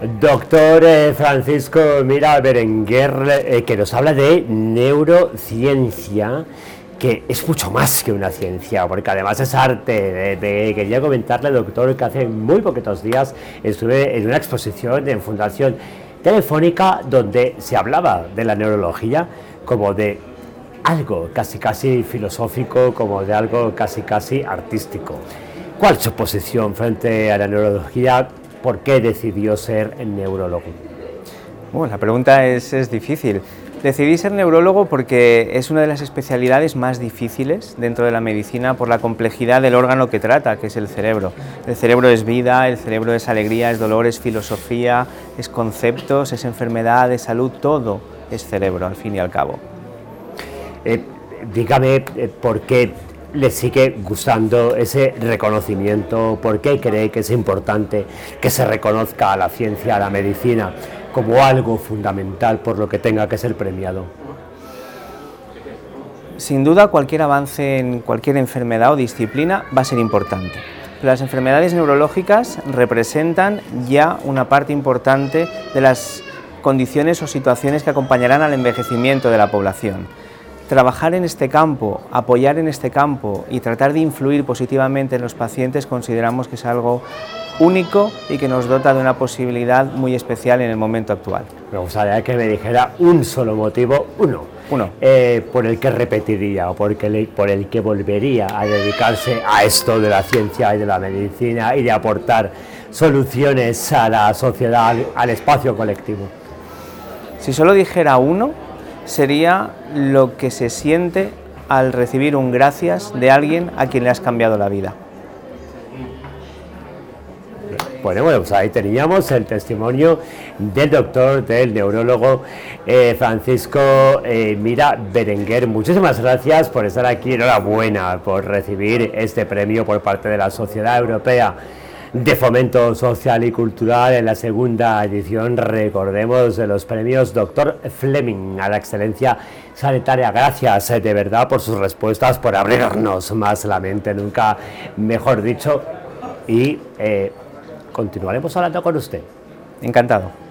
Doctor eh, Francisco Mira Berenguer, eh, que nos habla de neurociencia, que es mucho más que una ciencia, porque además es arte. De, quería comentarle, doctor, que hace muy poquitos días estuve en una exposición en Fundación Telefónica donde se hablaba de la neurología como de algo casi casi filosófico, como de algo casi casi artístico. ¿Cuál es su posición frente a la neurología? ¿Por qué decidió ser neurólogo? Bueno, la pregunta es, es difícil. Decidí ser neurólogo porque es una de las especialidades más difíciles dentro de la medicina por la complejidad del órgano que trata, que es el cerebro. El cerebro es vida, el cerebro es alegría, es dolor, es filosofía, es conceptos, es enfermedad, es salud, todo es cerebro al fin y al cabo. Eh, dígame eh, por qué le sigue gustando ese reconocimiento, por qué cree que es importante que se reconozca a la ciencia, a la medicina, como algo fundamental por lo que tenga que ser premiado. Sin duda, cualquier avance en cualquier enfermedad o disciplina va a ser importante. las enfermedades neurológicas representan ya una parte importante de las condiciones o situaciones que acompañarán al envejecimiento de la población trabajar en este campo, apoyar en este campo y tratar de influir positivamente en los pacientes consideramos que es algo único y que nos dota de una posibilidad muy especial en el momento actual. Me gustaría que me dijera un solo motivo, uno, uno. Eh, por el que repetiría o por el, por el que volvería a dedicarse a esto de la ciencia y de la medicina y de aportar soluciones a la sociedad, al espacio colectivo. Si solo dijera uno, sería lo que se siente al recibir un gracias de alguien a quien le has cambiado la vida. Bueno, bueno, pues ahí teníamos el testimonio del doctor, del neurólogo eh, Francisco eh, Mira Berenguer. Muchísimas gracias por estar aquí. Enhorabuena por recibir este premio por parte de la Sociedad Europea de Fomento Social y Cultural en la segunda edición, recordemos, de los premios Doctor Fleming a la excelencia sanitaria. Gracias de verdad por sus respuestas, por abrirnos más la mente, nunca mejor dicho, y eh, continuaremos hablando con usted. Encantado.